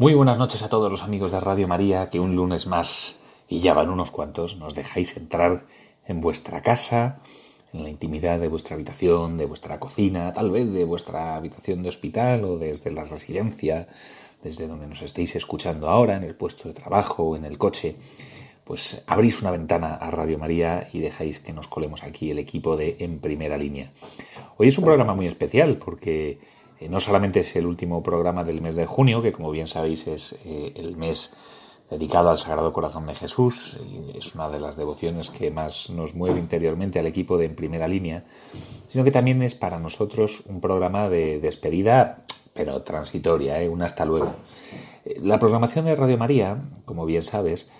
Muy buenas noches a todos los amigos de Radio María, que un lunes más, y ya van unos cuantos, nos dejáis entrar en vuestra casa, en la intimidad de vuestra habitación, de vuestra cocina, tal vez de vuestra habitación de hospital o desde la residencia, desde donde nos estéis escuchando ahora, en el puesto de trabajo o en el coche, pues abrís una ventana a Radio María y dejáis que nos colemos aquí el equipo de En Primera Línea. Hoy es un programa muy especial porque eh, no solamente es el último programa del mes de junio, que como bien sabéis es eh, el mes dedicado al Sagrado Corazón de Jesús, y es una de las devociones que más nos mueve interiormente al equipo de En Primera Línea, sino que también es para nosotros un programa de despedida, pero transitoria, ¿eh? un hasta luego. La programación de Radio María, como bien sabes,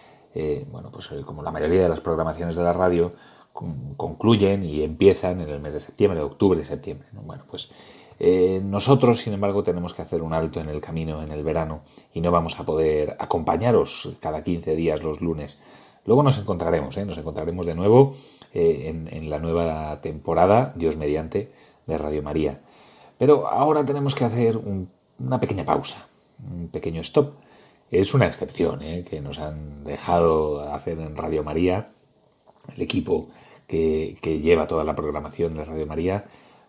bueno, pues como la mayoría de las programaciones de la radio, concluyen y empiezan en el mes de septiembre, de octubre septiembre. Bueno, pues eh, nosotros, sin embargo, tenemos que hacer un alto en el camino en el verano y no vamos a poder acompañaros cada 15 días los lunes. Luego nos encontraremos, ¿eh? nos encontraremos de nuevo eh, en, la nueva temporada, Dios mediante, de Radio María. Pero ahora tenemos que hacer una pequeña pausa, un pequeño stop. Es una excepción que nos han dejado hacer en Radio María, el equipo que lleva toda la programación de Radio María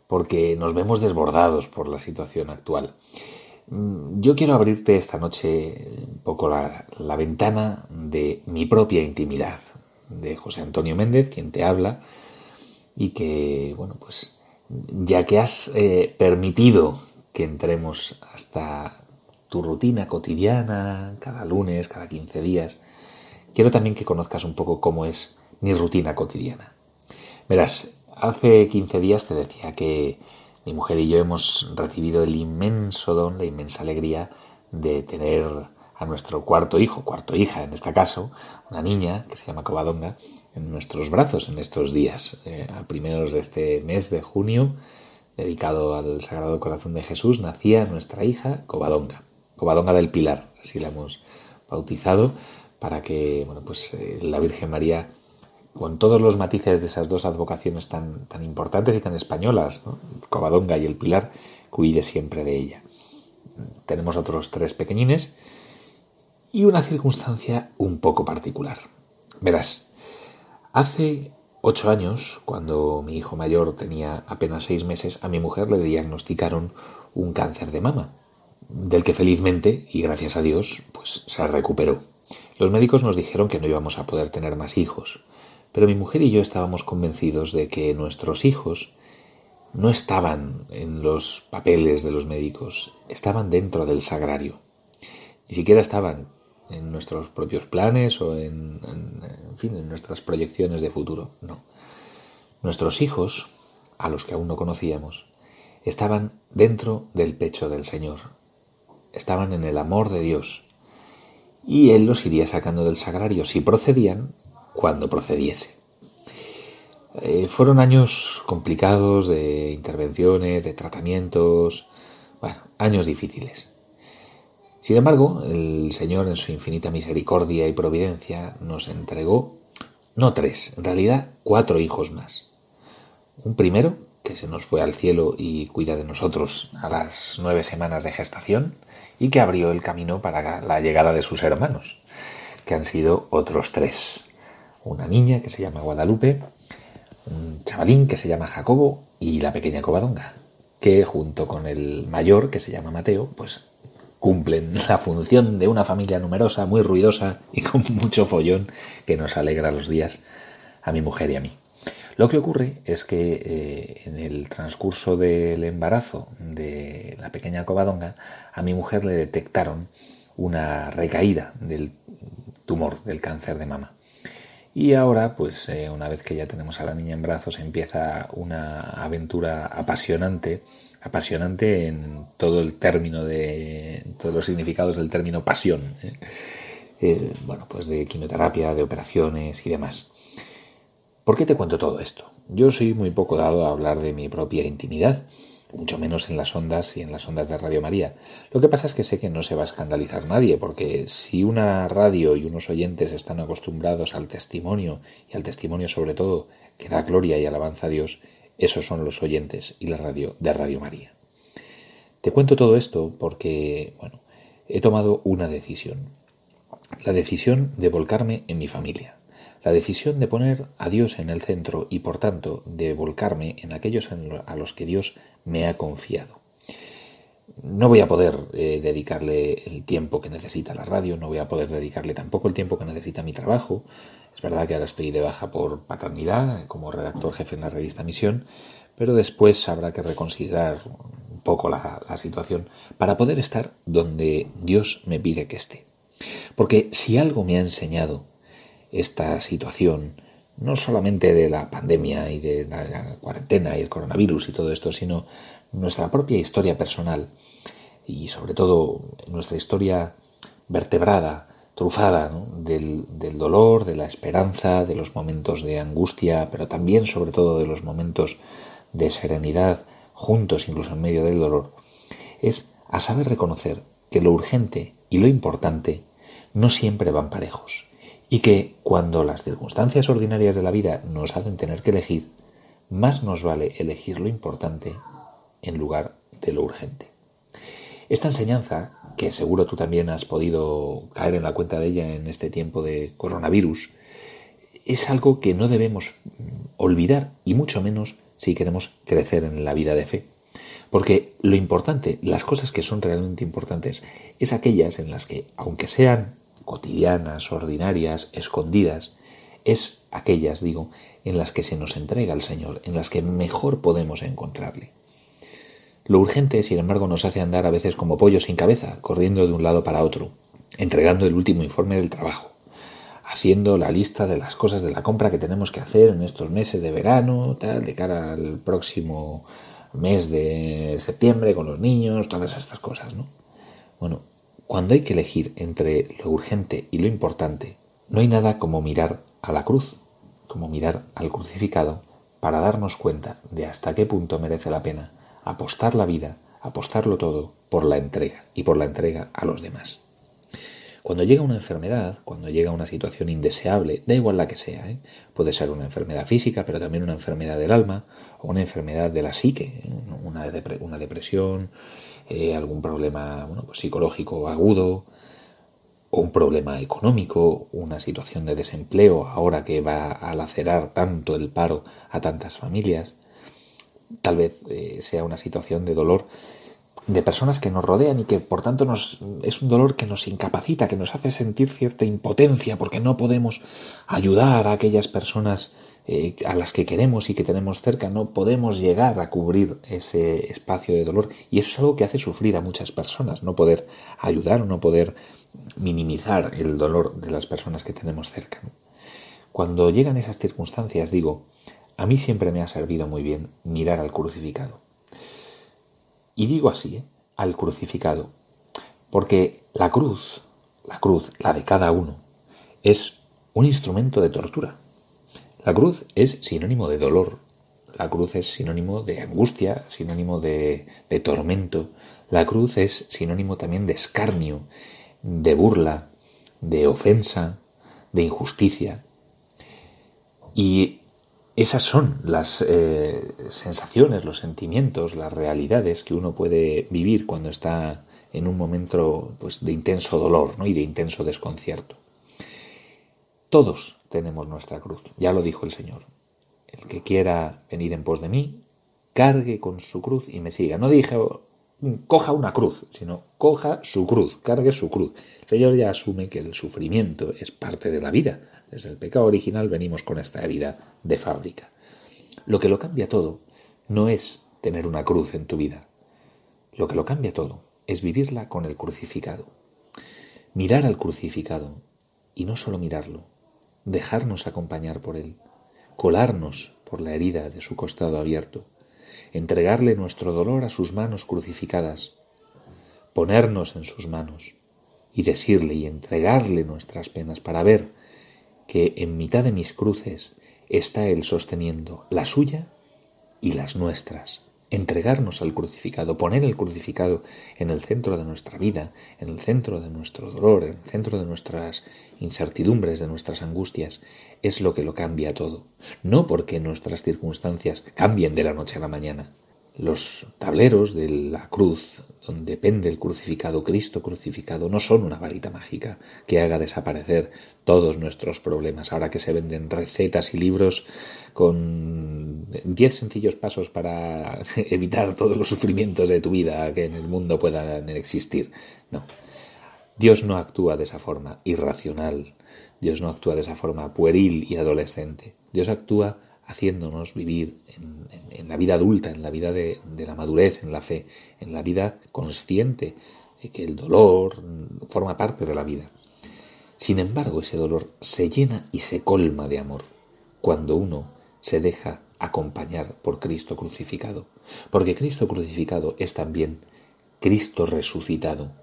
porque nos vemos desbordados por la situación actual. Mm, yo quiero abrirte esta noche un poco la, ventana de mi propia intimidad, de José Antonio Méndez, quien te habla, y que, bueno, pues ya que has eh, permitido que entremos hasta tu rutina cotidiana, cada lunes, cada 15 días, quiero también que conozcas un poco cómo es mi rutina cotidiana. Verás, Hace 15 días te decía que mi mujer y yo hemos recibido el inmenso don, la inmensa alegría de tener a nuestro cuarto hijo, cuarto hija en este caso, una niña que se llama Covadonga, en nuestros brazos en estos días, eh, a primeros de este mes de junio, dedicado al Sagrado Corazón de Jesús, nacía nuestra hija Covadonga, Covadonga del Pilar, así la hemos bautizado, para que bueno, pues, eh, la Virgen María con todos los matices de esas dos advocaciones tan, tan importantes y tan españolas, Covadonga y el Pilar, cuide siempre de ella. Tenemos otros tres pequeñines y una circunstancia un poco particular. Verás, hace ocho años, cuando mi hijo mayor tenía apenas seis meses, a mi mujer le diagnosticaron un cáncer de mama, del que felizmente, y gracias a Dios, pues se recuperó. Los médicos nos dijeron que no íbamos a poder tener más hijos, pero mi mujer y yo estábamos convencidos de que nuestros hijos no estaban en los papeles de los médicos, estaban dentro del sagrario. Ni siquiera estaban en nuestros propios planes o en, en, fin, en nuestras proyecciones de futuro. No. Nuestros hijos, a los que aún no conocíamos, estaban dentro del pecho del Señor. Estaban en el amor de Dios. Y Él los iría sacando del sagrario si procedían cuando procediese. Eh, fueron años complicados de intervenciones, de tratamientos, bueno, años difíciles. Sin embargo, el Señor en su infinita misericordia y providencia nos entregó, no tres, en realidad cuatro hijos más. Un primero, que se nos fue al cielo y cuida de nosotros a las nueve semanas de gestación, y que abrió el camino para la llegada de sus hermanos, que han sido otros tres una niña que se llama Guadalupe, un chavalín que se llama Jacobo y la pequeña Covadonga, que junto con el mayor que se llama Mateo, pues cumplen la función de una familia numerosa, muy ruidosa y con mucho follón que nos alegra los días a mi mujer y a mí. Lo que ocurre es que eh, en el transcurso del embarazo de la pequeña Covadonga, a mi mujer le detectaron una recaída del tumor del cáncer de mama. Y ahora, pues eh, una vez que ya tenemos a la niña en brazos, empieza una aventura apasionante, apasionante en todo el término de, todos los significados del término pasión. ¿eh? eh, bueno, pues de quimioterapia, de operaciones y demás. ¿Por qué te cuento todo esto? Yo soy muy poco dado a hablar de mi propia intimidad, mucho menos en las ondas y en las ondas de Radio María. Lo que pasa es que sé que no se va a escandalizar nadie, porque si una radio y unos oyentes están acostumbrados al testimonio, y al testimonio sobre todo que da gloria y alabanza a Dios, esos son los oyentes y la radio de Radio María. Te cuento todo esto porque, bueno, he tomado una decisión la decisión de volcarme en mi familia, la decisión de poner a Dios en el centro y por tanto de volcarme en aquellos a los que Dios me ha confiado. No voy a poder eh, dedicarle el tiempo que necesita la radio, no voy a poder dedicarle tampoco el tiempo que necesita mi trabajo. Es verdad que ahora estoy de baja por paternidad como redactor jefe en la revista Misión, pero después habrá que reconsiderar un poco la situación para poder estar donde Dios me pide que esté. Porque si algo me ha enseñado esta situación, no solamente de la pandemia y de la cuarentena y el coronavirus y todo esto, sino nuestra propia historia personal y sobre todo nuestra historia vertebrada, trufada del, del, dolor, de la esperanza, de los momentos de angustia, pero también sobre todo de los momentos de serenidad, juntos incluso en medio del dolor, es a saber reconocer que lo urgente y lo importante no siempre van parejos y que cuando las circunstancias ordinarias de la vida nos hacen tener que elegir, más nos vale elegir lo importante en lugar de lo urgente. Esta enseñanza, que seguro tú también has podido caer en la cuenta de ella en este tiempo de coronavirus, es algo que no debemos olvidar y mucho menos si queremos crecer en la vida de fe. Porque lo importante, las cosas que son realmente importantes, es aquellas en las que, aunque sean cotidianas, ordinarias, escondidas, es aquellas, digo, en las que se nos entrega el Señor, en las que mejor podemos encontrarle. Lo urgente, sin embargo, nos hace andar a veces como pollo sin cabeza, corriendo de un lado para otro, entregando el último informe del trabajo, haciendo la lista de las cosas de la compra que tenemos que hacer en estos meses de verano, de cara al próximo mes de septiembre con los niños, todas estas cosas, ¿no? Bueno, cuando hay que elegir entre lo urgente y lo importante, no hay nada como mirar a la cruz, como mirar al crucificado, para darnos cuenta de hasta qué punto merece la pena apostar la vida, apostarlo todo por la entrega y por la entrega a los demás. Cuando llega una enfermedad, cuando llega una situación indeseable, da igual la que sea, ¿eh? puede ser una enfermedad física, pero también una enfermedad del alma o una enfermedad de la psique, ¿eh? una, una depresión, eh, algún problema pues psicológico agudo, o un problema económico, una situación de desempleo ahora que va a lacerar tanto el paro a tantas familias, tal vez eh, sea una situación de dolor de personas que nos rodean y que por tanto nos, es un dolor que nos incapacita, que nos hace sentir cierta impotencia porque no podemos ayudar a aquellas personas eh, a las que queremos y que tenemos cerca, no podemos llegar a cubrir ese espacio de dolor. Y eso es algo que hace sufrir a muchas personas, no poder ayudar o no poder minimizar el dolor de las personas que tenemos cerca. Cuando llegan esas circunstancias, digo, a mí siempre me ha servido muy bien mirar al crucificado. Y digo así, ¿eh? al crucificado, porque la cruz, la cruz, la de cada uno, es un instrumento de tortura. La cruz es sinónimo de dolor, la cruz es sinónimo de angustia, sinónimo de, tormento, la cruz es sinónimo también de escarnio, de burla, de ofensa, de injusticia. Y esas son las eh, sensaciones, los sentimientos, las realidades que uno puede vivir cuando está en un momento pues, de intenso dolor ¿no? y de intenso desconcierto. Todos tenemos nuestra cruz, ya lo dijo el Señor. El que quiera venir en pos de mí, cargue con su cruz y me siga. No dije coja una cruz, sino coja su cruz, cargue su cruz. El Señor ya asume que el sufrimiento es parte de la vida. Desde el pecado original venimos con esta herida de fábrica. Lo que lo cambia todo no es tener una cruz en tu vida. Lo que lo cambia todo es vivirla con el crucificado. Mirar al crucificado y no solo mirarlo, dejarnos acompañar por Él, colarnos por la herida de su costado abierto, entregarle nuestro dolor a sus manos crucificadas, ponernos en sus manos, y decirle y entregarle nuestras penas para ver que en mitad de mis cruces está Él sosteniendo la suya y las nuestras. Entregarnos al crucificado, poner el crucificado en el centro de nuestra vida, en el centro de nuestro dolor, en el centro de nuestras incertidumbres, de nuestras angustias, es lo que lo cambia todo. No porque nuestras circunstancias cambien de la noche a la mañana, los tableros de la cruz, donde pende el crucificado, Cristo crucificado, no son una varita mágica que haga desaparecer todos nuestros problemas. Ahora que se venden recetas y libros con diez sencillos pasos para evitar todos los sufrimientos de tu vida que en el mundo puedan existir. No. Dios no actúa de esa forma irracional. Dios no actúa de esa forma pueril y adolescente. Dios actúa haciéndonos vivir en, la vida adulta, en la vida de, de, la madurez, en la fe, en la vida consciente de que el dolor forma parte de la vida. Sin embargo, ese dolor se llena y se colma de amor cuando uno se deja acompañar por Cristo crucificado, porque Cristo crucificado es también Cristo resucitado.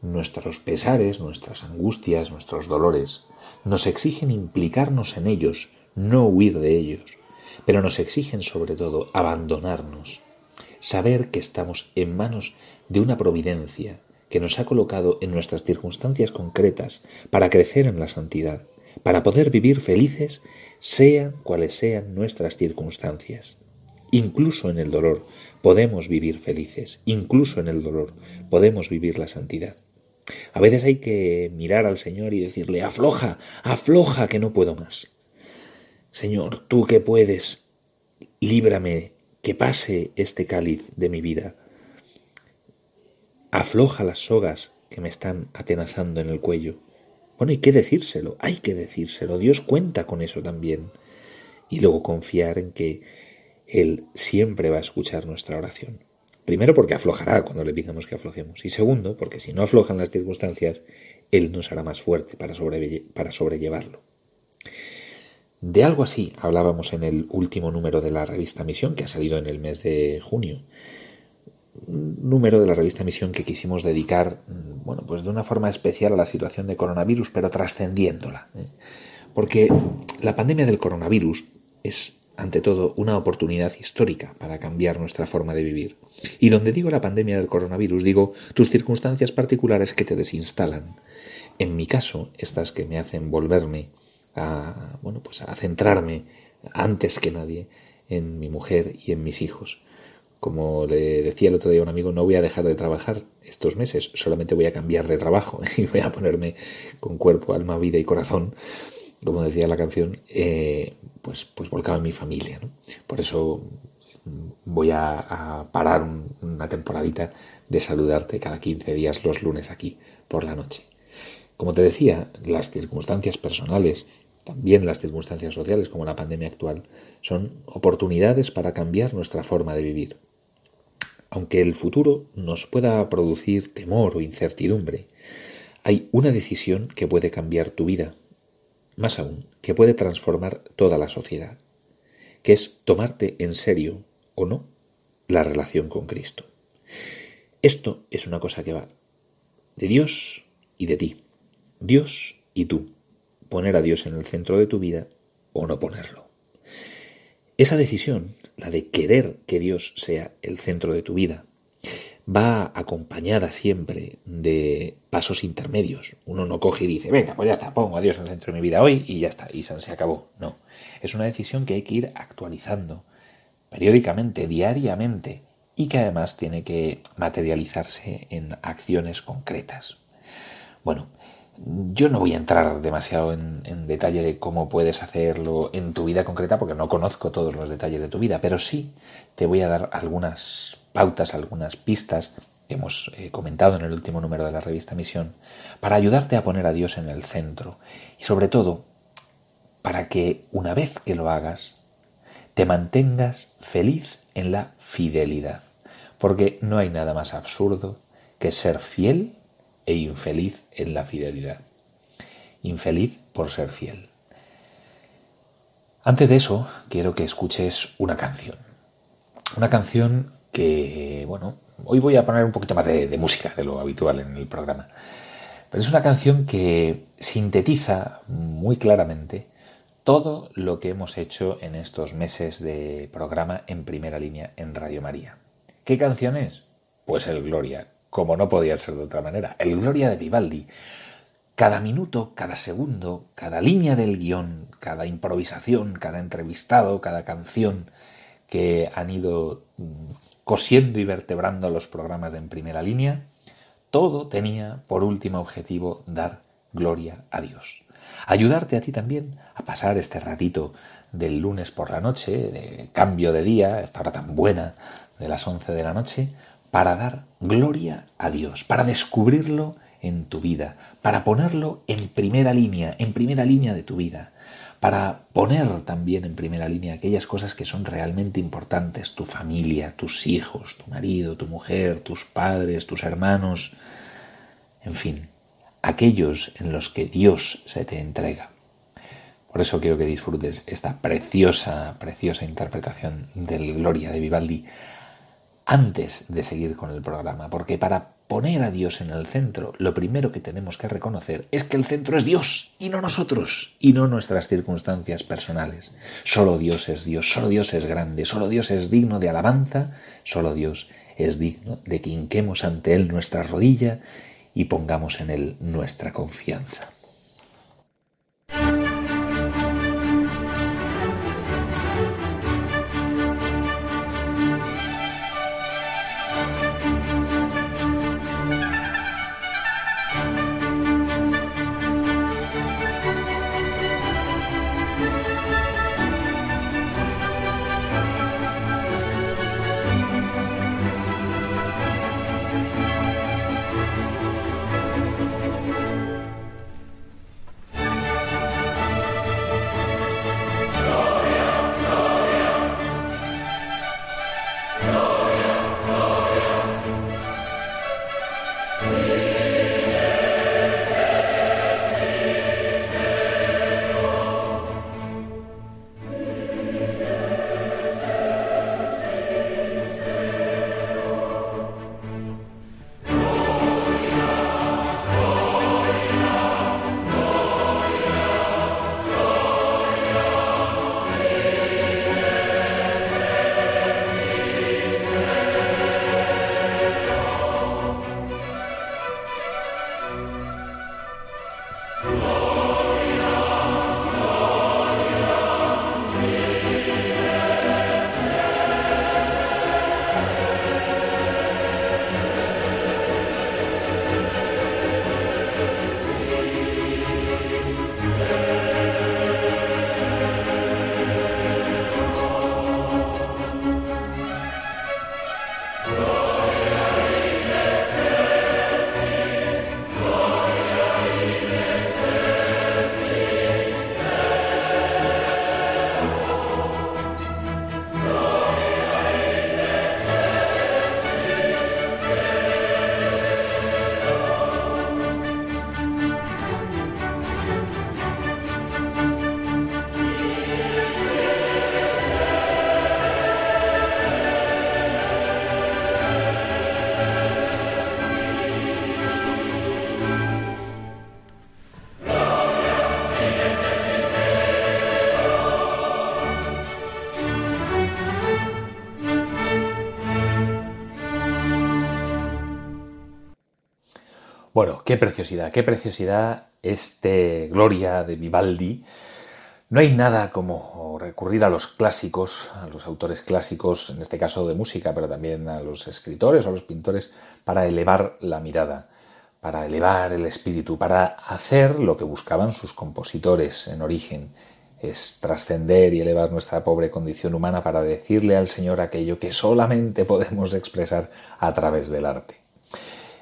Nuestros pesares, nuestras angustias, nuestros dolores nos exigen implicarnos en ellos no huir de ellos, pero nos exigen sobre todo abandonarnos, saber que estamos en manos de una providencia que nos ha colocado en nuestras circunstancias concretas para crecer en la santidad, para poder vivir felices sean cuales sean nuestras circunstancias. Incluso en el dolor podemos vivir felices, incluso en el dolor podemos vivir la santidad. A veces hay que mirar al Señor y decirle, afloja, afloja, que no puedo más. Señor, tú que puedes, líbrame, que pase este cáliz de mi vida. Afloja las sogas que me están atenazando en el cuello. Bueno, hay que decírselo, hay que decírselo. Dios cuenta con eso también. Y luego confiar en que Él siempre va a escuchar nuestra oración. Primero porque aflojará cuando le pidamos que aflojemos. Y segundo porque si no aflojan las circunstancias, Él nos hará más fuerte para, para sobrellevarlo. De algo así hablábamos en el último número de la revista Misión, que ha salido en el mes de junio. Un número de la revista Misión que quisimos dedicar, mm, bueno, pues de una forma especial a la situación de coronavirus, pero trascendiéndola. ¿eh? Porque la pandemia del coronavirus es, ante todo, una oportunidad histórica para cambiar nuestra forma de vivir. Y donde digo la pandemia del coronavirus, digo tus circunstancias particulares que te desinstalan. En mi caso, estas que me hacen volverme a, bueno, pues a centrarme antes que nadie en mi mujer y en mis hijos. Como le decía el otro día a un amigo, no voy a dejar de trabajar estos meses, solamente voy a cambiar de trabajo y voy a ponerme con cuerpo, alma, vida y corazón, como decía la canción, eh, pues, pues volcado en mi familia. Por eso voy a, a parar una temporadita de saludarte cada 15 días los lunes aquí por la noche. Como te decía, las circunstancias personales también las circunstancias sociales como la pandemia actual son oportunidades para cambiar nuestra forma de vivir. Aunque el futuro nos pueda producir temor o incertidumbre, hay una decisión que puede cambiar tu vida, más aún, que puede transformar toda la sociedad, que es tomarte en serio o no la relación con Cristo. Esto es una cosa que va de Dios y de ti, Dios y tú poner a Dios en el centro de tu vida o no ponerlo. Esa decisión, la de querer que Dios sea el centro de tu vida, va acompañada siempre de pasos intermedios. Uno no coge y dice, venga, pues ya está, pongo a Dios en el centro de mi vida hoy y ya está, y se acabó. No, es una decisión que hay que ir actualizando periódicamente, diariamente, y que además tiene que materializarse en acciones concretas. Bueno, yo no voy a entrar demasiado en, detalle de cómo puedes hacerlo en tu vida concreta porque no conozco todos los detalles de tu vida, pero sí te voy a dar algunas pautas, algunas pistas que hemos eh, comentado en el último número de la revista Misión para ayudarte a poner a Dios en el centro y sobre todo para que una vez que lo hagas te mantengas feliz en la fidelidad, porque no hay nada más absurdo que ser fiel e infeliz en la fidelidad. Infeliz por ser fiel. Antes de eso, quiero que escuches una canción. Una canción que, bueno, hoy voy a poner un poquito más de, música de lo habitual en el programa. Pero es una canción que sintetiza muy claramente todo lo que hemos hecho en estos meses de programa en primera línea en Radio María. ¿Qué canción es? Pues el Gloria, como no podía ser de otra manera, el Gloria de Vivaldi. Cada minuto, cada segundo, cada línea del guion, cada improvisación, cada entrevistado, cada canción que han ido mm, cosiendo y vertebrando los programas en primera línea, todo tenía por último objetivo dar gloria a Dios. Ayudarte a ti también a pasar este ratito del lunes por la noche, de cambio de día, esta hora tan buena de las 11 de la noche, para dar gloria a Dios, para descubrirlo en tu vida, para ponerlo en primera línea, en primera línea de tu vida, para poner también en primera línea aquellas cosas que son realmente importantes, tu familia, tus hijos, tu marido, tu mujer, tus padres, tus hermanos, en fin, aquellos en los que Dios se te entrega. Por eso quiero que disfrutes esta preciosa, preciosa interpretación del Gloria de Vivaldi antes de seguir con el programa, porque para poner a Dios en el centro, lo primero que tenemos que reconocer es que el centro es Dios y no nosotros, y no nuestras circunstancias personales. Solo Dios es Dios, solo Dios es grande, solo Dios es digno de alabanza, solo Dios es digno de que hinquemos ante Él nuestra rodilla y pongamos en Él nuestra confianza. Qué preciosidad, qué preciosidad este Gloria de Vivaldi. No hay nada como recurrir a los clásicos, a los autores clásicos, en este caso de música, pero también a los escritores o a los pintores, para elevar la mirada, para elevar el espíritu, para hacer lo que buscaban sus compositores en origen, es trascender y elevar nuestra pobre condición humana para decirle al Señor aquello que solamente podemos expresar a través del arte.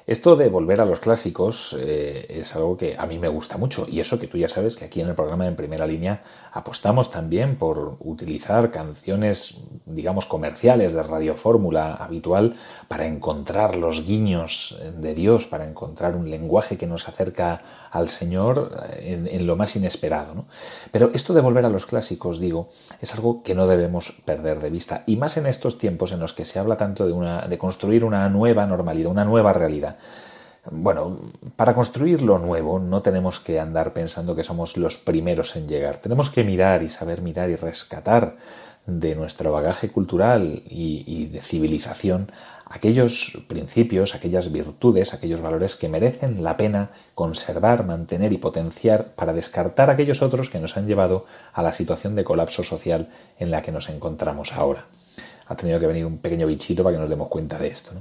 Esto de volver a los clásicos eh, es algo que a mí me gusta mucho y eso que tú ya sabes que aquí en el programa en primera línea apostamos también por utilizar canciones, digamos, comerciales de radiofórmula habitual para encontrar los guiños de Dios, para encontrar un lenguaje que nos acerca al Señor en, lo más inesperado. Pero esto de volver a los clásicos, digo, es algo que no debemos perder de vista y más en estos tiempos en los que se habla tanto de, una, de construir una nueva normalidad, una nueva realidad Bueno, para construir lo nuevo no tenemos que andar pensando que somos los primeros en llegar. Tenemos que mirar y saber mirar y rescatar de nuestro bagaje cultural y, de civilización aquellos principios, aquellas virtudes, aquellos valores que merecen la pena conservar, mantener y potenciar para descartar aquellos otros que nos han llevado a la situación de colapso social en la que nos encontramos ahora. Ha tenido que venir un pequeño bichito para que nos demos cuenta de esto.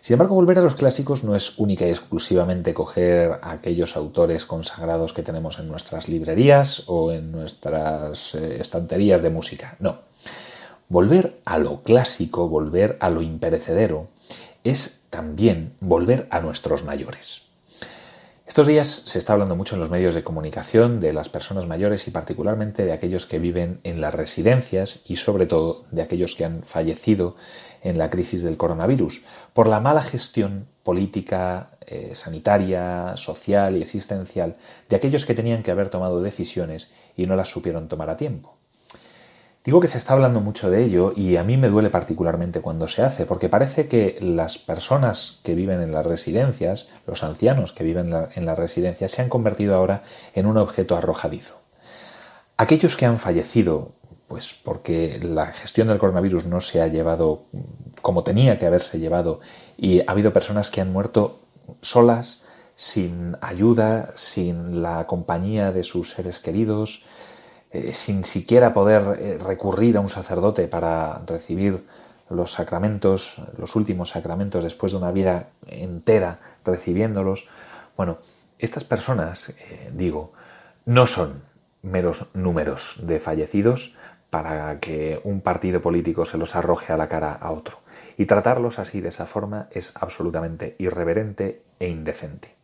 Sin embargo, volver a los clásicos no es única y exclusivamente coger aquellos autores consagrados que tenemos en nuestras librerías o en nuestras eh, estanterías de música. No. Volver a lo clásico, volver a lo imperecedero, es también volver a nuestros mayores. Estos días se está hablando mucho en los medios de comunicación de las personas mayores y particularmente de aquellos que viven en las residencias y sobre todo de aquellos que han fallecido en la crisis del coronavirus por la mala gestión política, eh, sanitaria, social y existencial de aquellos que tenían que haber tomado decisiones y no las supieron tomar a tiempo. Digo que se está hablando mucho de ello y a mí me duele particularmente cuando se hace, porque parece que las personas que viven en las residencias, los ancianos que viven en las residencias, se han convertido ahora en un objeto arrojadizo. Aquellos que han fallecido, pues porque la gestión del coronavirus no se ha llevado como tenía que haberse llevado y ha habido personas que han muerto solas, sin ayuda, sin la compañía de sus seres queridos, eh, sin siquiera poder eh, recurrir a un sacerdote para recibir los sacramentos, los últimos sacramentos después de una vida entera recibiéndolos. Bueno, estas personas, eh, digo, no son meros números de fallecidos para que un partido político se los arroje a la cara a otro. Y tratarlos así, de esa forma, es absolutamente irreverente e indecente.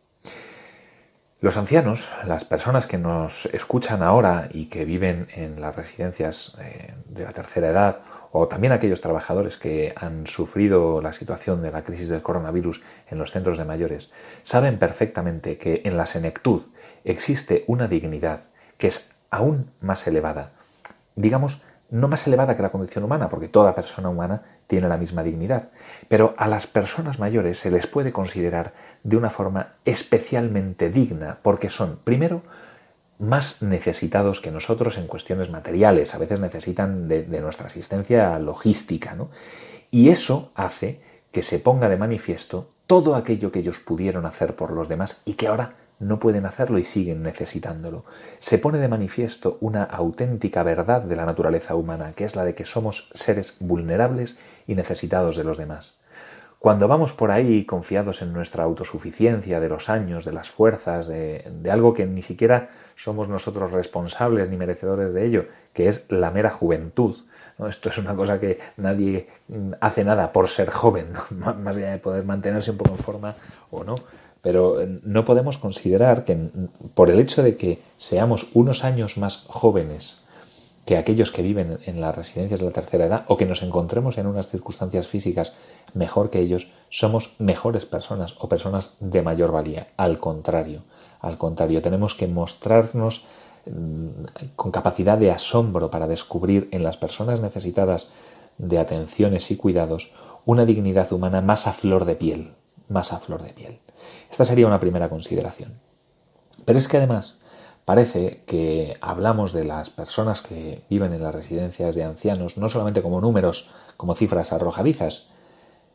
Los ancianos, las personas que nos escuchan ahora y que viven en las residencias eh, de la tercera edad, o también aquellos trabajadores que han sufrido la situación de la crisis del coronavirus en los centros de mayores, saben perfectamente que en la senectud existe una dignidad que es aún más elevada, digamos, no más elevada que la condición humana, porque toda persona humana tiene la misma dignidad, pero a las personas mayores se les puede considerar de una forma especialmente digna, porque son, primero, más necesitados que nosotros en cuestiones materiales, a veces necesitan de, nuestra asistencia logística, ¿no? Y eso hace que se ponga de manifiesto todo aquello que ellos pudieron hacer por los demás y que ahora no pueden hacerlo y siguen necesitándolo. Se pone de manifiesto una auténtica verdad de la naturaleza humana, que es la de que somos seres vulnerables y necesitados de los demás. Cuando vamos por ahí confiados en nuestra autosuficiencia de los años, de las fuerzas, de, algo que ni siquiera somos nosotros responsables ni merecedores de ello, que es la mera juventud. Esto es una cosa que nadie hace nada por ser joven, más allá de poder mantenerse un poco en forma o no. Pero eh, no podemos considerar que por el hecho de que seamos unos años más jóvenes que aquellos que viven en las residencias de la tercera edad o que nos encontremos en unas circunstancias físicas mejor que ellos, somos mejores personas o personas de mayor valía. Al contrario, al contrario, tenemos que mostrarnos mm, con capacidad de asombro para descubrir en las personas necesitadas de atenciones y cuidados una dignidad humana más a flor de piel, más a flor de piel. Esta sería una primera consideración. Pero es que además Parece que hablamos de las personas que viven en las residencias de ancianos no solamente como números, como cifras arrojadizas,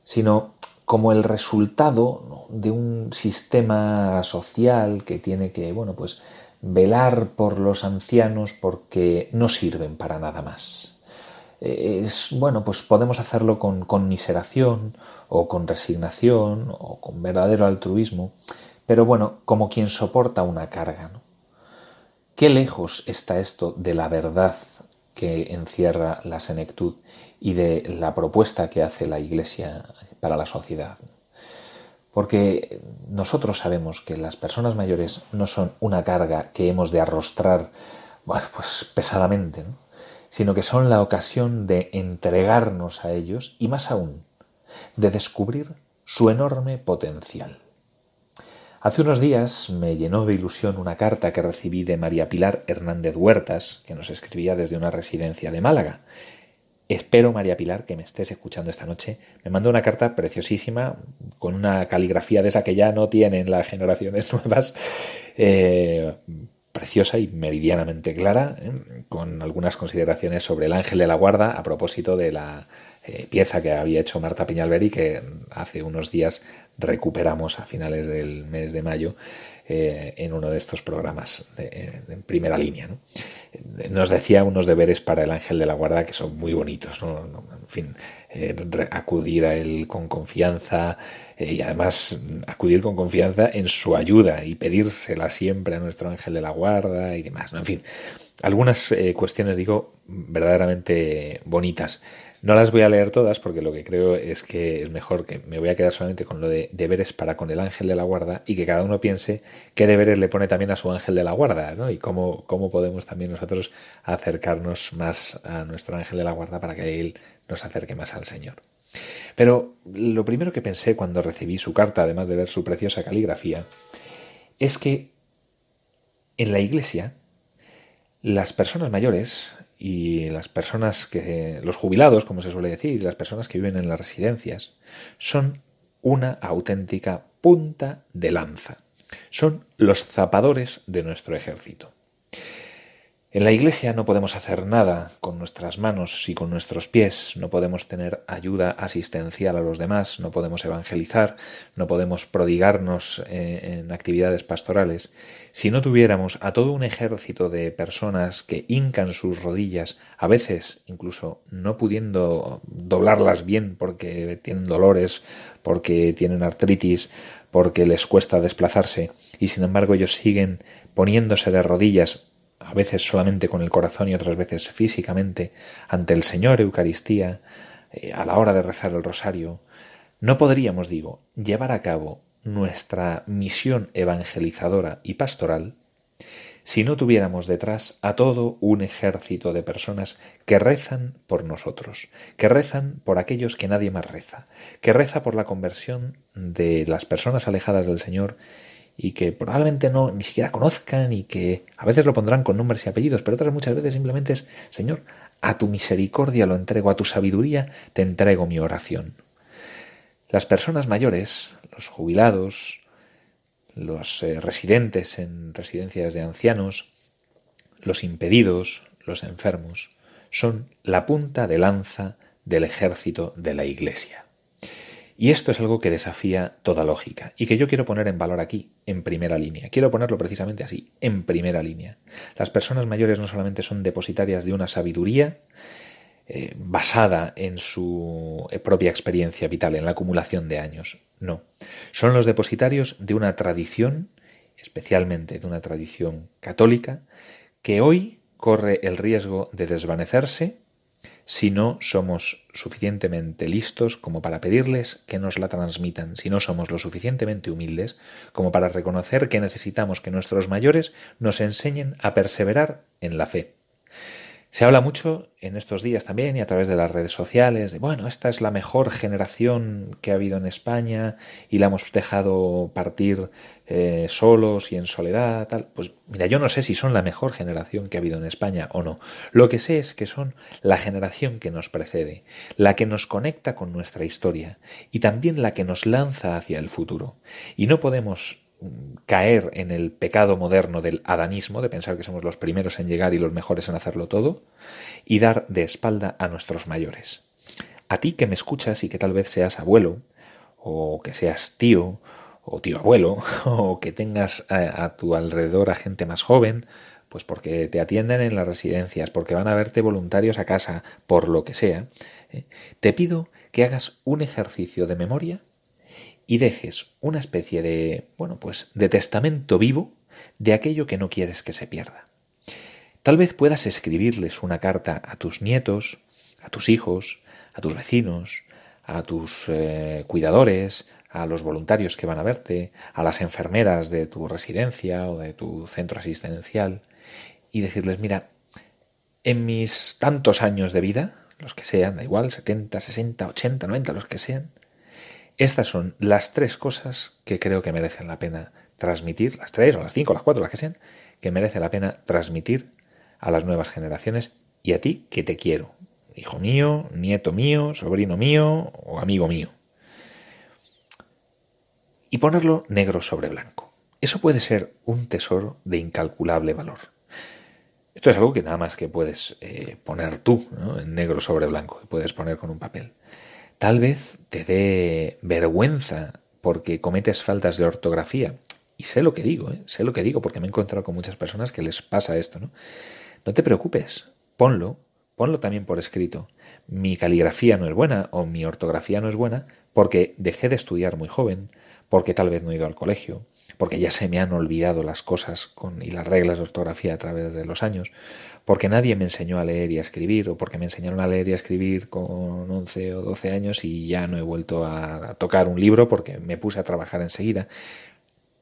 sino como el resultado de un sistema social que tiene que, bueno, pues velar por los ancianos porque no sirven para nada más. Es, bueno, pues podemos hacerlo con conmiseración o con resignación o con verdadero altruismo, pero bueno, como quien soporta una carga, ¿no? Qué lejos está esto de la verdad que encierra la senectud y de la propuesta que hace la Iglesia para la sociedad. Porque nosotros sabemos que las personas mayores no son una carga que hemos de arrostrar pues pesadamente, sino que son la ocasión de entregarnos a ellos y más aún, de descubrir su enorme potencial. Hace unos días me llenó de ilusión una carta que recibí de María Pilar Hernández Huertas, que nos escribía desde una residencia de Málaga. Espero, María Pilar, que me estés escuchando esta noche. Me mandó una carta preciosísima, con una caligrafía de esa que ya no tienen las generaciones nuevas, eh, preciosa y meridianamente clara, ¿eh? con algunas consideraciones sobre el ángel de la guarda a propósito de la eh, pieza que había hecho Marta Piñalberi, que hace unos días recuperamos a finales del mes de mayo eh, en uno de estos programas en primera línea. Nos decía unos deberes para el ángel de la guarda que son muy bonitos. en fin, eh, acudir a él con confianza eh, y además acudir con confianza en su ayuda y pedírsela siempre a nuestro ángel de la guarda y demás. En fin, algunas cuestiones, digo, verdaderamente bonitas. No las voy a leer todas porque lo que creo es que es mejor que me voy a quedar solamente con lo de deberes para con el ángel de la guarda y que cada uno piense qué deberes le pone también a su ángel de la guarda, ¿no? Y cómo, cómo podemos también nosotros acercarnos más a nuestro ángel de la guarda para que él nos acerque más al Señor. Pero lo primero que pensé cuando recibí su carta, además de ver su preciosa caligrafía, es que en la iglesia las personas mayores, y las personas que, los jubilados, como se suele decir, las personas que viven en las residencias, son una auténtica punta de lanza. Son los zapadores de nuestro ejército. En la iglesia no podemos hacer nada con nuestras manos y con nuestros pies, no podemos tener ayuda asistencial a los demás, no podemos evangelizar, no podemos prodigarnos eh, en actividades pastorales, si no tuviéramos a todo un ejército de personas que hincan sus rodillas, a veces incluso no pudiendo doblarlas bien porque tienen dolores, porque tienen artritis, porque les cuesta desplazarse, y sin embargo ellos siguen poniéndose de rodillas a veces solamente con el corazón y otras veces físicamente, ante el Señor Eucaristía, eh, a la hora de rezar el rosario, no podríamos, digo, llevar a cabo nuestra misión evangelizadora y pastoral si no tuviéramos detrás a todo un ejército de personas que rezan por nosotros, que rezan por aquellos que nadie más reza, que reza por la conversión de las personas alejadas del Señor y que probablemente no ni siquiera conozcan y que a veces lo pondrán con nombres y apellidos, pero otras muchas veces simplemente es, Señor, a tu misericordia lo entrego, a tu sabiduría te entrego mi oración. Las personas mayores, los jubilados, los eh, residentes en residencias de ancianos, los impedidos, los enfermos, son la punta de lanza del ejército de la Iglesia. Y esto es algo que desafía toda lógica y que yo quiero poner en valor aquí, en primera línea. Quiero ponerlo precisamente así, en primera línea. Las personas mayores no solamente son depositarias de una sabiduría eh, basada en su eh, propia experiencia vital, en la acumulación de años, no. Son los depositarios de una tradición, especialmente de una tradición católica, que hoy corre el riesgo de desvanecerse si no somos suficientemente listos como para pedirles que nos la transmitan, si no somos lo suficientemente humildes como para reconocer que necesitamos que nuestros mayores nos enseñen a perseverar en la fe. Se habla mucho en estos días también y a través de las redes sociales de, bueno, esta es la mejor generación que ha habido en España y la hemos dejado partir eh, solos y en soledad, tal. Pues mira, yo no sé si son la mejor generación que ha habido en España o no. Lo que sé es que son la generación que nos precede, la que nos conecta con nuestra historia y también la que nos lanza hacia el futuro. Y no podemos caer en el pecado moderno del adanismo, de pensar que somos los primeros en llegar y los mejores en hacerlo todo, y dar de espalda a nuestros mayores. A ti que me escuchas y que tal vez seas abuelo, o que seas tío, o tío abuelo, o que tengas a, tu alrededor a gente más joven, pues porque te atienden en las residencias, porque van a verte voluntarios a casa, por lo que sea, ¿eh? te pido que hagas un ejercicio de memoria y dejes una especie de, bueno, pues de testamento vivo de aquello que no quieres que se pierda. Tal vez puedas escribirles una carta a tus nietos, a tus hijos, a tus vecinos, a tus eh, cuidadores, a los voluntarios que van a verte, a las enfermeras de tu residencia o de tu centro asistencial, y decirles, mira, en mis tantos años de vida, los que sean, da igual, 70, 60, 80, 90, los que sean, estas son las tres cosas que creo que merecen la pena transmitir, las tres o las cinco las cuatro, las que sean, que merece la pena transmitir a las nuevas generaciones y a ti que te quiero. hijo mío, nieto mío, sobrino mío o amigo mío. Y ponerlo negro sobre blanco. Eso puede ser un tesoro de incalculable valor. Esto es algo que nada más que puedes eh, poner tú, en negro sobre blanco, que puedes poner con un papel. Tal vez te dé vergüenza porque cometes faltas de ortografía. Y sé lo que digo, ¿eh? sé lo que digo, porque me he encontrado con muchas personas que les pasa esto. ¿no? no te preocupes, ponlo, ponlo también por escrito. Mi caligrafía no es buena o mi ortografía no es buena porque dejé de estudiar muy joven, porque tal vez no he ido al colegio, porque ya se me han olvidado las cosas y las reglas de ortografía a través de los años, porque nadie me enseñó a leer y a escribir, o porque me enseñaron a leer y a escribir con 11 o 12 años y ya no he vuelto a tocar un libro porque me puse a trabajar enseguida.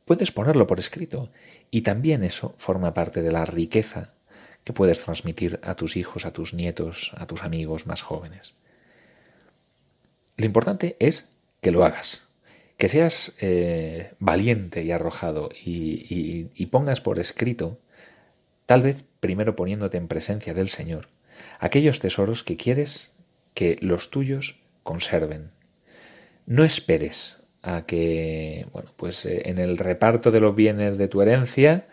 Puedes ponerlo por escrito y también eso forma parte de la riqueza que puedes transmitir a tus hijos, a tus nietos, a tus amigos más jóvenes. Lo importante es que lo hagas, que seas eh, valiente y arrojado y, pongas por escrito, tal vez primero poniéndote en presencia del Señor, aquellos tesoros que quieres que los tuyos conserven. No esperes a que, bueno, pues eh, en el reparto de los bienes de tu herencia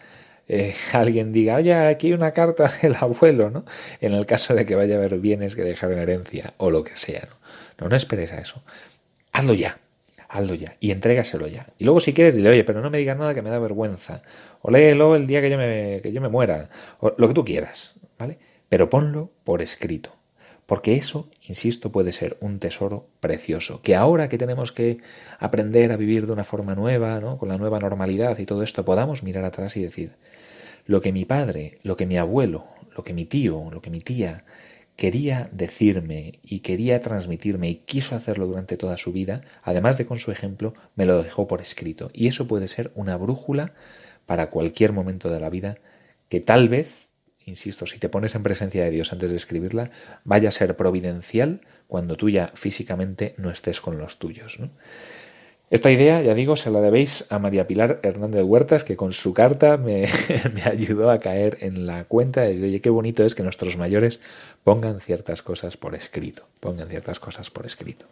eh, alguien diga, oye, aquí hay una carta del abuelo, ¿no? En el caso de que vaya a haber bienes que dejar en herencia o lo que sea, ¿no? No, no esperes a eso. Hazlo ya hazlo ya y entrégaselo ya. Y luego si quieres dile, oye, pero no me digas nada que me da vergüenza. O léelo el día que yo me, que yo me muera. O lo que tú quieras, ¿vale? Pero ponlo por escrito. Porque eso, insisto, puede ser un tesoro precioso. Que ahora que tenemos que aprender a vivir de una forma nueva, ¿no? con la nueva normalidad y todo esto, podamos mirar atrás y decir, lo que mi padre, lo que mi abuelo, lo que mi tío, lo que mi tía quería decirme y quería transmitirme y quiso hacerlo durante toda su vida, además de con su ejemplo, me lo dejó por escrito. Y eso puede ser una brújula para cualquier momento de la vida que tal vez, insisto, si te pones en presencia de Dios antes de escribirla, vaya a ser providencial cuando tú ya físicamente no estés con los tuyos. ¿no? Esta idea, ya digo, se la debéis a María Pilar Hernández Huertas, que con su carta me, ayudó a caer en la cuenta de, oye, qué bonito es que nuestros mayores pongan ciertas cosas por escrito, pongan ciertas cosas por escrito.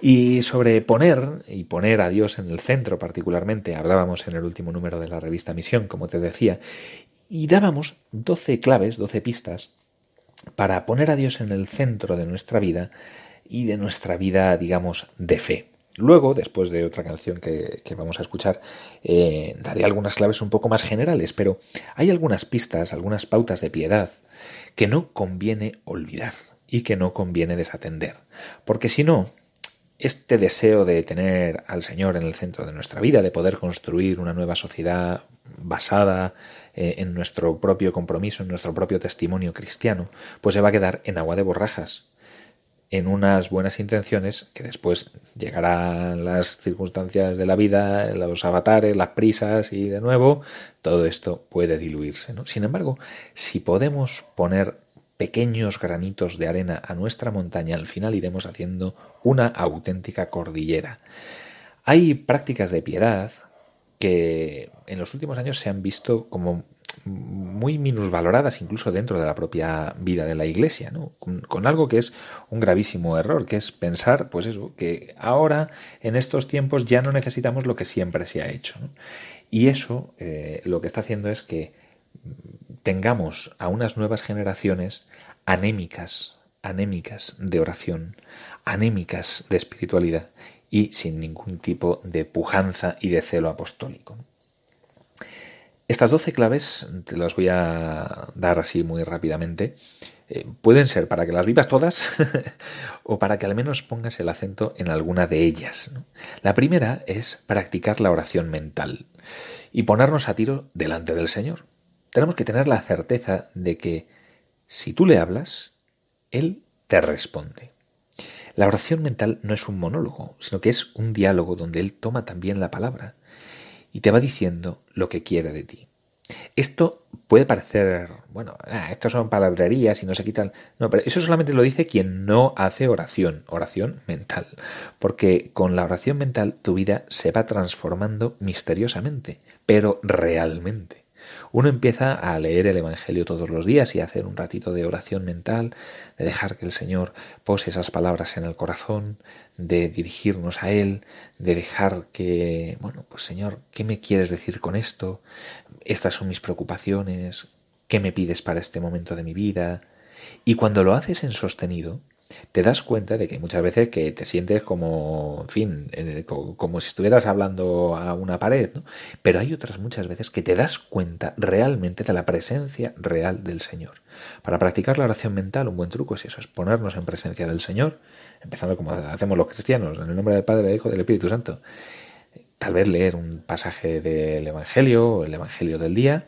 Y sobre poner, y poner a Dios en el centro particularmente, hablábamos en el último número de la revista Misión, como te decía, y dábamos 12 claves, 12 pistas para poner a Dios en el centro de nuestra vida y de nuestra vida, digamos, de fe. Luego, después de otra canción que, vamos a escuchar, eh, daré algunas claves un poco más generales, pero hay algunas pistas, algunas pautas de piedad que no conviene olvidar y que no conviene desatender. Porque si no, este deseo de tener al Señor en el centro de nuestra vida, de poder construir una nueva sociedad basada eh, en nuestro propio compromiso, en nuestro propio testimonio cristiano, pues se va a quedar en agua de borrajas en unas buenas intenciones que después llegarán las circunstancias de la vida, los avatares, las prisas y de nuevo todo esto puede diluirse. Sin embargo, si podemos poner pequeños granitos de arena a nuestra montaña, al final iremos haciendo una auténtica cordillera. Hay prácticas de piedad que en los últimos años se han visto como muy minusvaloradas incluso dentro de la propia vida de la Iglesia, ¿no? con, algo que es un gravísimo error, que es pensar, pues eso, que ahora en estos tiempos ya no necesitamos lo que siempre se ha hecho. Y eso eh, lo que está haciendo es que tengamos a unas nuevas generaciones anémicas, anémicas de oración, anémicas de espiritualidad y sin ningún tipo de pujanza y de celo apostólico. Estas doce claves te las voy a dar así muy rápidamente. Eh, pueden ser para que las vivas todas o para que al menos pongas el acento en alguna de ellas. La primera es practicar la oración mental y ponernos a tiro delante del Señor. Tenemos que tener la certeza de que si tú le hablas, Él te responde. La oración mental no es un monólogo, sino que es un diálogo donde Él toma también la palabra y te va diciendo lo que quiere de ti. Esto puede parecer, bueno, ah, estas son palabrerías y no se quitan. No, pero eso solamente lo dice quien no hace oración, oración mental. Porque con la oración mental tu vida se va transformando misteriosamente, pero realmente. Uno empieza a leer el Evangelio todos los días y a hacer un ratito de oración mental, de dejar que el Señor pose esas palabras en el corazón, de dirigirnos a Él, de dejar que, bueno, pues Señor, ¿qué me quieres decir con esto? Estas son mis preocupaciones, ¿qué me pides para este momento de mi vida? Y cuando lo haces en sostenido, te das cuenta de que muchas veces que te sientes como, en fin, como si estuvieras hablando a una pared, ¿no? Pero hay otras muchas veces que te das cuenta realmente de la presencia real del Señor. Para practicar la oración mental, un buen truco es eso, es ponernos en presencia del Señor, empezando como hacemos los cristianos, en el nombre del Padre, del Hijo del Espíritu Santo. Tal vez leer un pasaje del Evangelio o el Evangelio del día,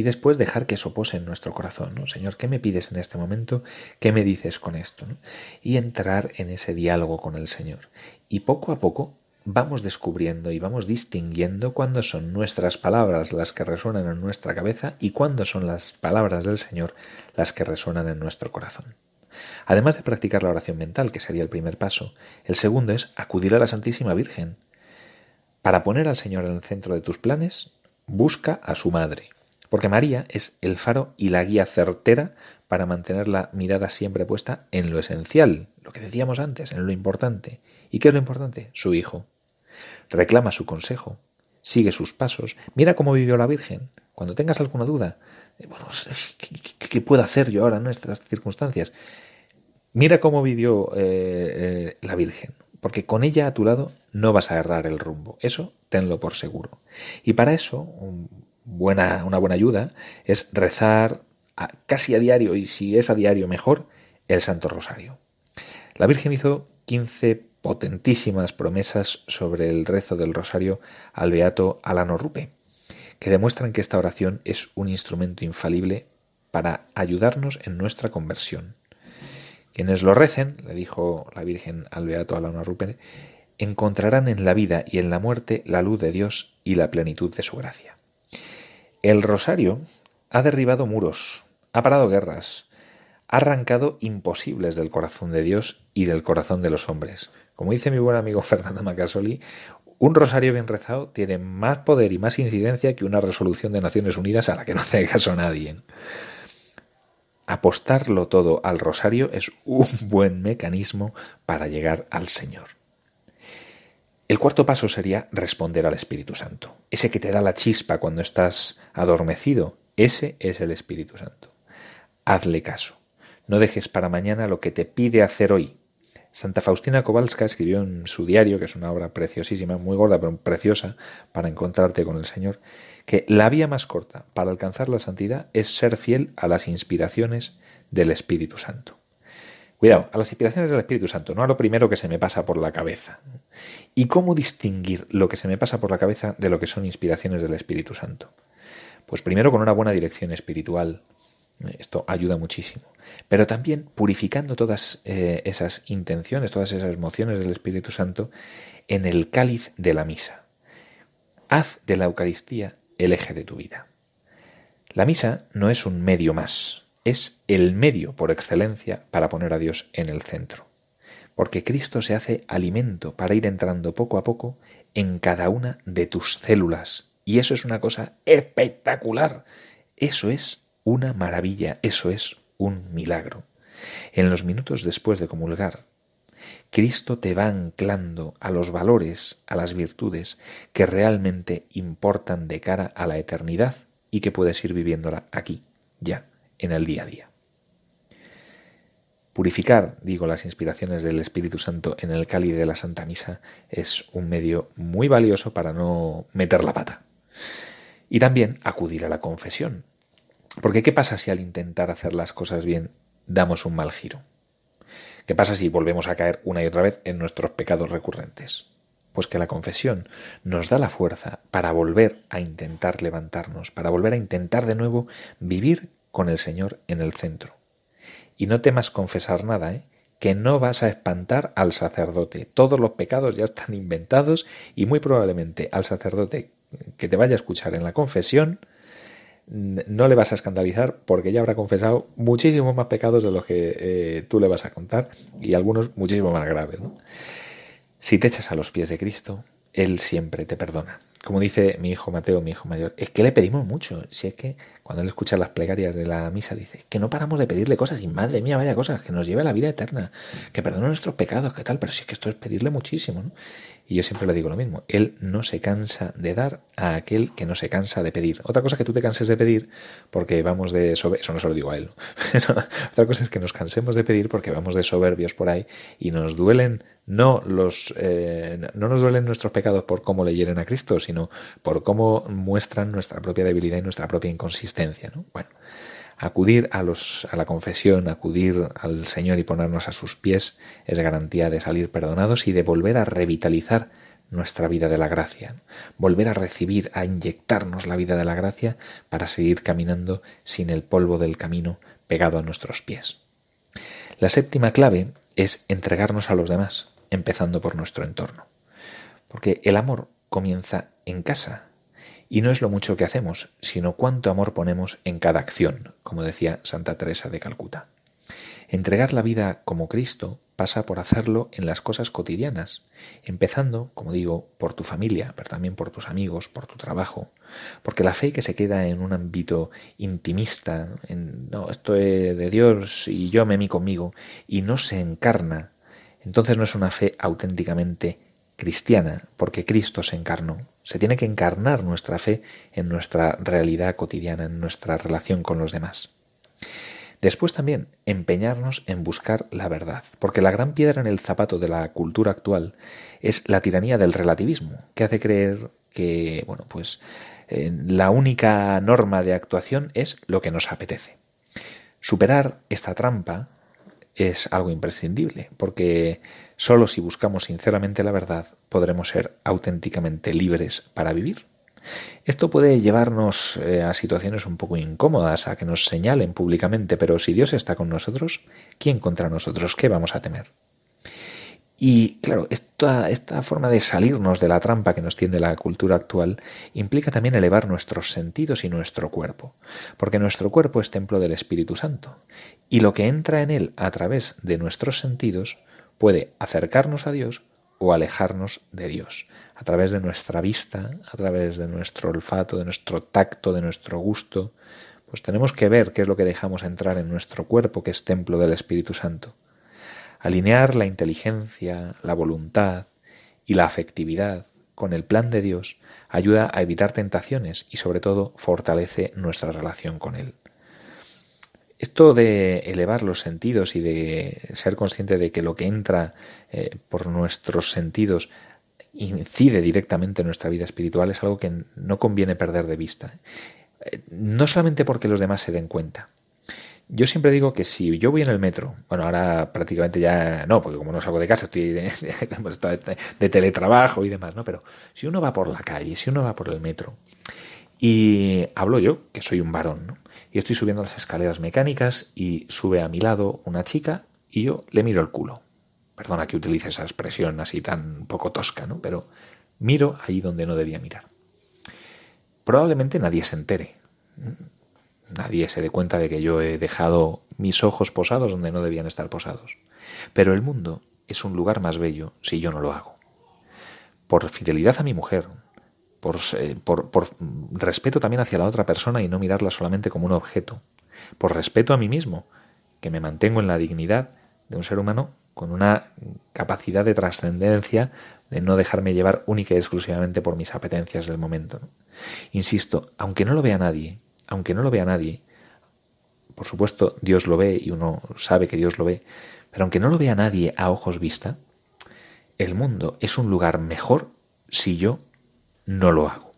y después dejar que eso pose en nuestro corazón. ¿no? Señor, ¿qué me pides en este momento? ¿Qué me dices con esto? Y entrar en ese diálogo con el Señor. Y poco a poco vamos descubriendo y vamos distinguiendo cuándo son nuestras palabras las que resuenan en nuestra cabeza y cuándo son las palabras del Señor las que resuenan en nuestro corazón. Además de practicar la oración mental, que sería el primer paso, el segundo es acudir a la Santísima Virgen. Para poner al Señor en el centro de tus planes, busca a su madre, porque María es el faro y la guía certera para mantener la mirada siempre puesta en lo esencial, lo que decíamos antes, en lo importante. ¿Y qué es lo importante? Su Hijo. Reclama su consejo, sigue sus pasos, mira cómo vivió la Virgen. Cuando tengas alguna duda, eh, bueno, ¿qué, puedo hacer yo ahora en nuestras circunstancias? Mira cómo vivió eh, eh, la Virgen, porque con ella a tu lado no vas a errar el rumbo. Eso tenlo por seguro. Y para eso, buena, una buena ayuda es rezar casi a diario, y si es a diario mejor, el Santo Rosario. La Virgen hizo 15 potentísimas promesas sobre el rezo del Rosario al Beato Alano Rupe, que demuestran que esta oración es un instrumento infalible para ayudarnos en nuestra conversión. Quienes lo recen, le dijo la Virgen al Beato Alano Rupe, encontrarán en la vida y en la muerte la luz de Dios y la plenitud de su gracia. El rosario ha derribado muros, ha parado guerras, ha arrancado imposibles del corazón de Dios y del corazón de los hombres. Como dice mi buen amigo Fernando Macasoli, un rosario bien rezado tiene más poder y más incidencia que una resolución de Naciones Unidas a la que no hace caso nadie. Apostarlo todo al rosario es un buen mecanismo para llegar al Señor. El cuarto paso sería responder al Espíritu Santo. Ese que te da la chispa cuando estás adormecido, ese es el Espíritu Santo. Hazle caso. No dejes para mañana lo que te pide hacer hoy. Santa Faustina Kowalska escribió en su diario, que es una obra preciosísima, muy gorda, pero preciosa, para encontrarte con el Señor, que la vía más corta para alcanzar la santidad es ser fiel a las inspiraciones del Espíritu Santo. Cuidado, a las inspiraciones del Espíritu Santo, no a lo primero que se me pasa por la cabeza. ¿Y cómo distinguir lo que se me pasa por la cabeza de lo que son inspiraciones del Espíritu Santo? Pues primero con una buena dirección espiritual. Esto ayuda muchísimo. Pero también purificando todas eh, esas intenciones, todas esas emociones del Espíritu Santo en el cáliz de la misa. Haz de la Eucaristía el eje de tu vida. La misa no es un medio más, es el medio por excelencia para poner a Dios en el centro. Porque Cristo se hace alimento para ir entrando poco a poco en cada una de tus células. Y eso es una cosa espectacular. Eso es una maravilla, eso es un milagro. En los minutos después de comulgar, Cristo te va anclando a los valores, a las virtudes que realmente importan de cara a la eternidad y que puedes ir viviéndola aquí, ya en el día a día. Purificar, digo, las inspiraciones del Espíritu Santo en el cáliz de la Santa Misa es un medio muy valioso para no meter la pata. Y también acudir a la confesión. Porque ¿qué pasa si al intentar hacer las cosas bien damos un mal giro? ¿Qué pasa si volvemos a caer una y otra vez en nuestros pecados recurrentes? Pues que la confesión nos da la fuerza para volver a intentar levantarnos, para volver a intentar de nuevo vivir con el Señor en el centro. Y no temas confesar nada, ¿eh? que no vas a espantar al sacerdote. Todos los pecados ya están inventados y muy probablemente al sacerdote que te vaya a escuchar en la confesión no le vas a escandalizar porque ya habrá confesado muchísimos más pecados de los que eh, tú le vas a contar y algunos muchísimo más graves. Si te echas a los pies de Cristo, Él siempre te perdona. como dice mi hijo Mateo, mi hijo mayor, es que le pedimos mucho. Si es que cuando él escucha las plegarias de la misa dice, que no paramos de pedirle cosas y madre mía, vaya cosas, que nos lleve a la vida eterna, que perdone nuestros pecados, que tal, pero si es que esto es pedirle muchísimo. ¿no? Y yo siempre le digo lo mismo, él no se cansa de dar a aquel que no se cansa de pedir. Otra cosa es que tú te canses de pedir porque vamos de soberbios, eso no se digo a él. Otra cosa es que nos cansemos de pedir porque vamos de soberbios por ahí y nos duelen no los eh, no nos duelen nuestros pecados por cómo le hieren a Cristo, sino por cómo muestran nuestra propia debilidad y nuestra propia inconsistencia. ¿no? Bueno, Acudir a, los, a la confesión, acudir al Señor y ponernos a sus pies es garantía de salir perdonados y de volver a revitalizar nuestra vida de la gracia, volver a recibir, a inyectarnos la vida de la gracia para seguir caminando sin el polvo del camino pegado a nuestros pies. La séptima clave es entregarnos a los demás, empezando por nuestro entorno. Porque el amor comienza en casa, y no es lo mucho que hacemos, sino cuánto amor ponemos en cada acción, como decía Santa Teresa de Calcuta. Entregar la vida como Cristo pasa por hacerlo en las cosas cotidianas, empezando, como digo, por tu familia, pero también por tus amigos, por tu trabajo, porque la fe que se queda en un ámbito intimista, en no, esto es de Dios y yo me mí conmigo, y no se encarna, entonces no es una fe auténticamente cristiana, porque Cristo se encarnó. Se tiene que encarnar nuestra fe en nuestra realidad cotidiana, en nuestra relación con los demás. Después también empeñarnos en buscar la verdad, porque la gran piedra en el zapato de la cultura actual es la tiranía del relativismo, que hace creer que, bueno, pues eh, la única norma de actuación es lo que nos apetece. Superar esta trampa es algo imprescindible, porque Solo si buscamos sinceramente la verdad podremos ser auténticamente libres para vivir. Esto puede llevarnos eh, a situaciones un poco incómodas, a que nos señalen públicamente, pero si Dios está con nosotros, ¿quién contra nosotros? ¿Qué vamos a temer? Y claro, esta, esta forma de salirnos de la trampa que nos tiende la cultura actual implica también elevar nuestros sentidos y nuestro cuerpo, porque nuestro cuerpo es templo del Espíritu Santo, y lo que entra en él a través de nuestros sentidos puede acercarnos a Dios o alejarnos de Dios, a través de nuestra vista, a través de nuestro olfato, de nuestro tacto, de nuestro gusto. Pues tenemos que ver qué es lo que dejamos entrar en nuestro cuerpo, que es templo del Espíritu Santo. Alinear la inteligencia, la voluntad y la afectividad con el plan de Dios ayuda a evitar tentaciones y sobre todo fortalece nuestra relación con Él. Esto de elevar los sentidos y de ser consciente de que lo que entra eh, por nuestros sentidos incide directamente en nuestra vida espiritual es algo que no conviene perder de vista. Eh, no solamente porque los demás se den cuenta. Yo siempre digo que si yo voy en el metro, bueno, ahora prácticamente ya no, porque como no salgo de casa, estoy de, de teletrabajo y demás, ¿no? Pero si uno va por la calle, si uno va por el metro, y hablo yo, que soy un varón, ¿no? Y estoy subiendo las escaleras mecánicas y sube a mi lado una chica y yo le miro el culo. Perdona que utilice esa expresión así tan poco tosca, ¿no? Pero miro ahí donde no debía mirar. Probablemente nadie se entere. Nadie se dé cuenta de que yo he dejado mis ojos posados donde no debían estar posados. Pero el mundo es un lugar más bello si yo no lo hago. Por fidelidad a mi mujer, eh, por, por, respeto también hacia la otra persona y no mirarla solamente como un objeto, por respeto a mí mismo, que me mantengo en la dignidad de un ser humano con una capacidad de trascendencia de no dejarme llevar única y exclusivamente por mis apetencias del momento. Insisto, aunque no lo vea nadie, aunque no lo vea nadie, por supuesto Dios lo ve y uno sabe que Dios lo ve, pero aunque no lo vea nadie a ojos vista, el mundo es un lugar mejor si yo no lo hago.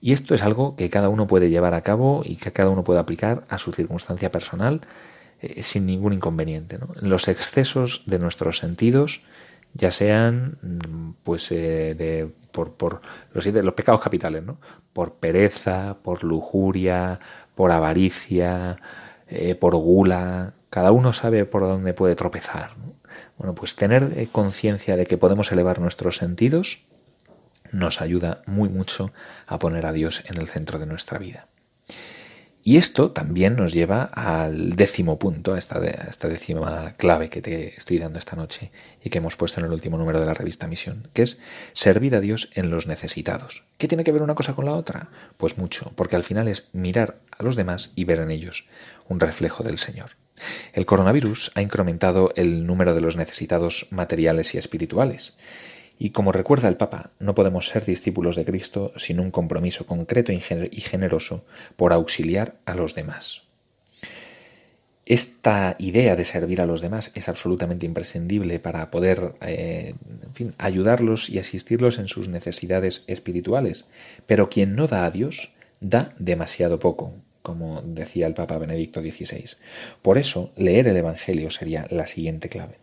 Y esto es algo que cada uno puede llevar a cabo y que cada uno puede aplicar a su circunstancia personal eh, sin ningún inconveniente. Los excesos de nuestros sentidos, ya sean mm, pues eh, de, por, por los, pecados capitales, ¿no? por pereza, por lujuria, por avaricia, eh, por gula, cada uno sabe por dónde puede tropezar. Bueno, pues tener conciencia de que podemos elevar nuestros sentidos nos ayuda muy mucho a poner a Dios en el centro de nuestra vida. Y esto también nos lleva al décimo punto, a esta, esta décima clave que te estoy dando esta noche y que hemos puesto en el último número de la revista Misión, que es servir a Dios en los necesitados. ¿Qué tiene que ver una cosa con la otra? Pues mucho, porque al final es mirar a los demás y ver en ellos un reflejo del Señor. El coronavirus ha incrementado el número de los necesitados materiales y espirituales. Y como recuerda el Papa, no podemos ser discípulos de Cristo sin un compromiso concreto y generoso por auxiliar a los demás. Esta idea de servir a los demás es absolutamente imprescindible para poder eh, ayudarlos y asistirlos en sus necesidades espirituales. Pero quien no da a Dios, da demasiado poco, como decía el Papa Benedicto XVI. Por eso, leer el Evangelio sería la siguiente clave.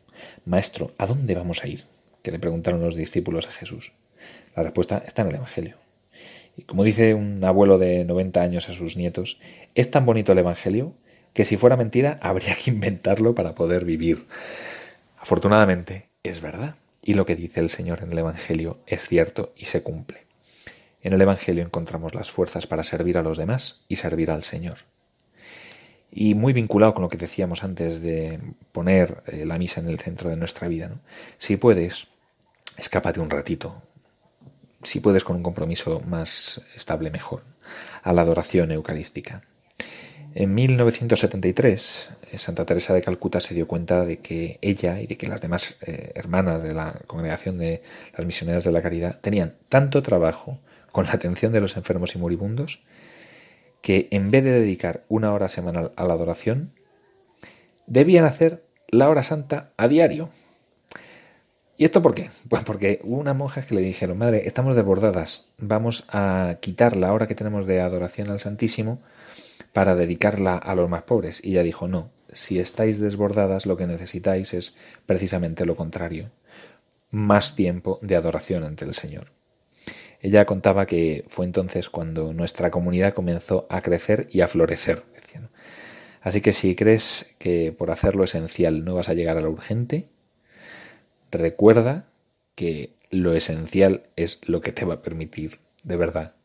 Maestro, ¿a dónde vamos a ir? Que le preguntaron los discípulos a Jesús. La respuesta está en el Evangelio. Y como dice un abuelo de 90 años a sus nietos, es tan bonito el Evangelio que si fuera mentira habría que inventarlo para poder vivir. Afortunadamente, es verdad. Y lo que dice el Señor en el Evangelio es cierto y se cumple. En el Evangelio encontramos las fuerzas para servir a los demás y servir al Señor. Y muy vinculado con lo que decíamos antes de poner eh, la misa en el centro de nuestra vida. Si puedes, escápate un ratito. Si puedes con un compromiso más estable, mejor. A la adoración eucarística. En 1973, eh, Santa Teresa de Calcuta se dio cuenta de que ella y de que las demás eh, hermanas de la congregación de las misioneras de la caridad tenían tanto trabajo con la atención de los enfermos y moribundos que en vez de dedicar una hora semanal a la adoración, debían hacer la hora santa a diario. ¿Y esto por qué? Pues porque hubo unas monjas que le dijeron, madre, estamos desbordadas, vamos a quitar la hora que tenemos de adoración al Santísimo para dedicarla a los más pobres. Y ella dijo, no, si estáis desbordadas lo que necesitáis es precisamente lo contrario, más tiempo de adoración ante el Señor. Ella contaba que fue entonces cuando nuestra comunidad comenzó a crecer y a florecer. Así que si crees que por hacer lo esencial no vas a llegar a lo urgente, recuerda que lo esencial es lo que te va a permitir de verdad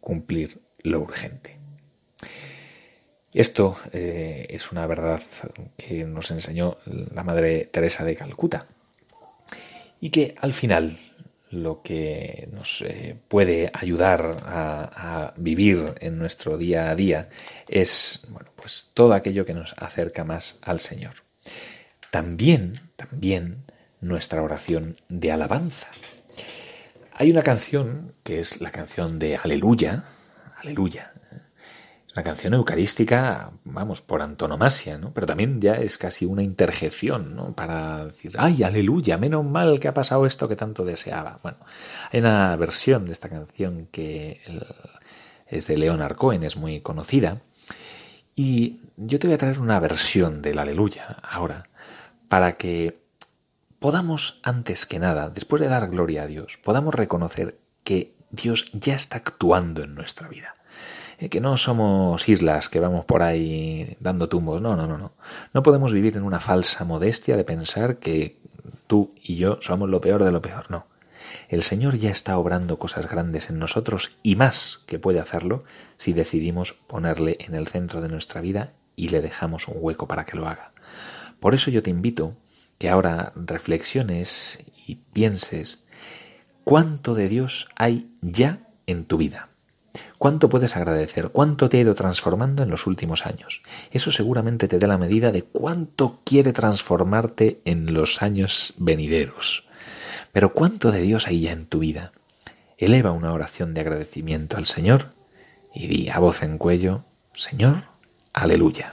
cumplir lo urgente. Esto eh, es una verdad que nos enseñó la Madre Teresa de Calcuta y que al final lo que nos eh, puede ayudar a, vivir en nuestro día a día es bueno, pues todo aquello que nos acerca más al Señor. También, también nuestra oración de alabanza. Hay una canción que es la canción de Aleluya, Aleluya, la canción eucarística, vamos, por antonomasia, ¿no? Pero también ya es casi una interjección, ¿no? Para decir, ay, aleluya, menos mal que ha pasado esto que tanto deseaba. Bueno, hay una versión de esta canción que es de Leonard Cohen, es muy conocida. Y yo te voy a traer una versión del aleluya ahora, para que podamos, antes que nada, después de dar gloria a Dios, podamos reconocer que Dios ya está actuando en nuestra vida eh, que no somos islas que vamos por ahí dando tumbos. No, no, no, no. No podemos vivir en una falsa modestia de pensar que tú y yo somos lo peor de lo peor. No. El Señor ya está obrando cosas grandes en nosotros y más que puede hacerlo si decidimos ponerle en el centro de nuestra vida y le dejamos un hueco para que lo haga. Por eso yo te invito que ahora reflexiones y pienses cuánto de Dios hay ya en tu vida. ¿Cuánto puedes agradecer? ¿Cuánto te ha ido transformando en los últimos años? Eso seguramente te da la medida de cuánto quiere transformarte en los años venideros. Pero ¿cuánto de Dios hay ya en tu vida? Eleva una oración de agradecimiento al Señor y di a voz en cuello, Señor, aleluya.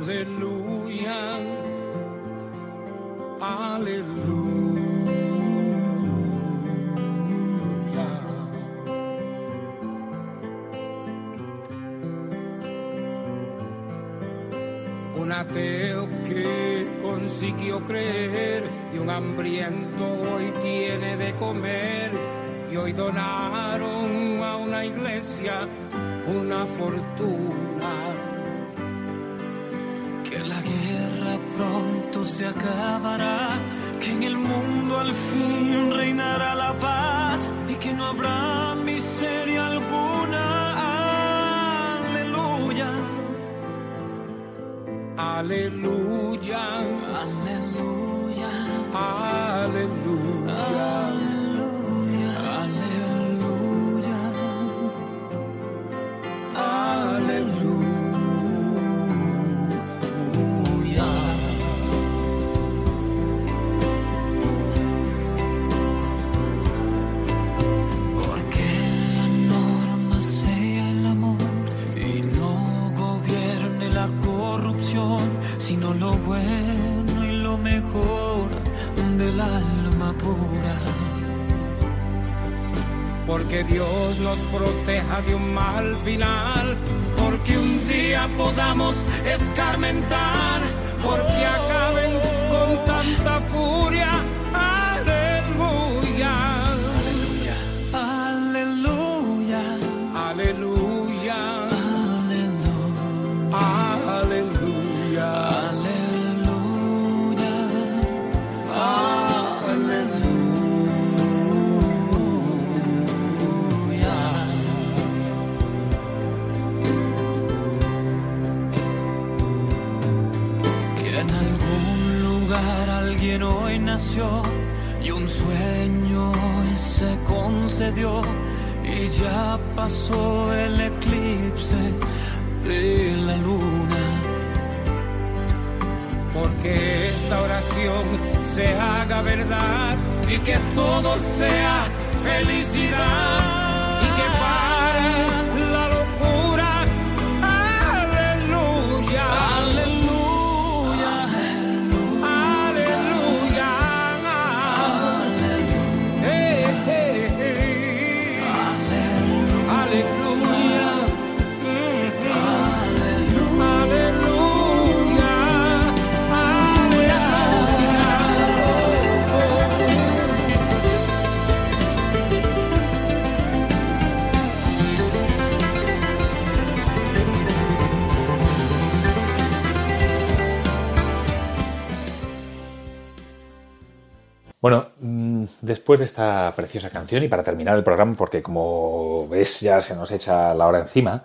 Aleluya. Aleluya. Un ateo que consiguió creer y un hambriento hoy tiene de comer y hoy donaron a una iglesia una fortuna. Se acabará, que en el mundo al fin reinará la paz y que no habrá miseria alguna. Aleluya, Aleluya, aleluya, aleluya. Alma pura. Porque Dios nos proteja de un mal final, porque un día podamos escarmentar, porque acaben con tanta furia. Y un sueño se concedió y ya pasó el eclipse de la luna. porque esta oración se haga verdad y que todo sea felicidad y que para después de esta preciosa canción y para terminar el programa, porque como ves ya se nos echa la hora encima,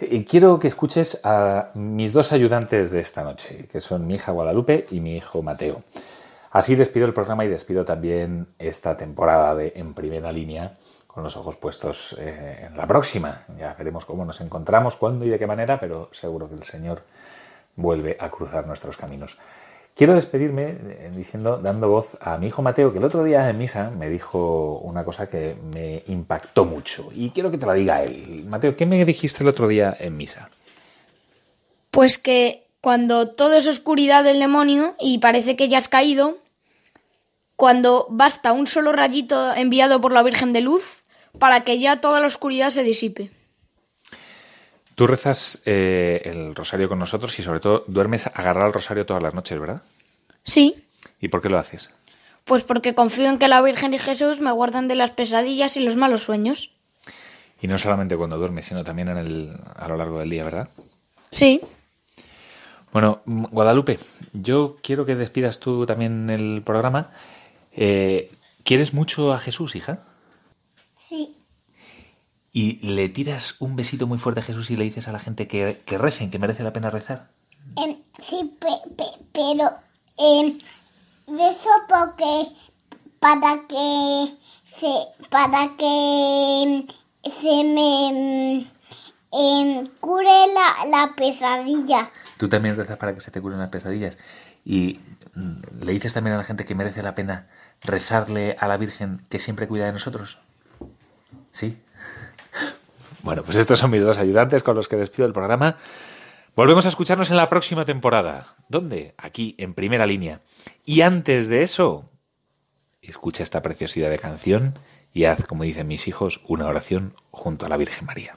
eh, quiero que escuches a mis dos ayudantes de esta noche, que son mi hija Guadalupe y mi hijo Mateo. Así despido el programa y despido también esta temporada de En Primera Línea con los ojos puestos eh, en la próxima. Ya veremos cómo nos encontramos, cuándo y de qué manera, pero seguro que el Señor vuelve a cruzar nuestros caminos. Quiero despedirme eh, diciendo, dando voz a mi hijo Mateo, que el otro día en misa me dijo una cosa que me impactó mucho y quiero que te la diga él. Mateo, ¿qué me dijiste el otro día en misa? Pues que cuando todo es oscuridad del demonio y parece que ya has caído, cuando basta un solo rayito enviado por la Virgen de Luz para que ya toda la oscuridad se disipe. Tú rezas eh, el rosario con nosotros y sobre todo duermes agarrado al rosario todas las noches, ¿verdad? Sí, ¿Y por qué lo haces? pues porque confío en que la Virgen y Jesús me guardan de las pesadillas y los malos sueños. Y no solamente cuando duermes, sino también en el, a lo largo del día, ¿verdad? Sí, Bueno, mm, Guadalupe, yo quiero que despidas tú también el programa. Eh, ¿Quieres mucho a Jesús, hija? ¿Y le tiras un besito muy fuerte a Jesús y le dices a la gente que, que recen, que merece la pena rezar? sí, pe- pe- pero eso porque para que se para que em, se me em, cure la, la pesadilla. Tú también rezas para que se te curen las pesadillas. Y mm, le dices también a la gente que merece la pena rezarle a la Virgen que siempre cuida de nosotros. Sí. Bueno, pues estos son mis dos ayudantes con los que despido el programa. Volvemos a escucharnos en la próxima temporada. ¿Dónde? Aquí, en primera línea. Y antes de eso, escucha esta preciosidad de canción y haz, como dicen mis hijos, una oración junto a la Virgen María.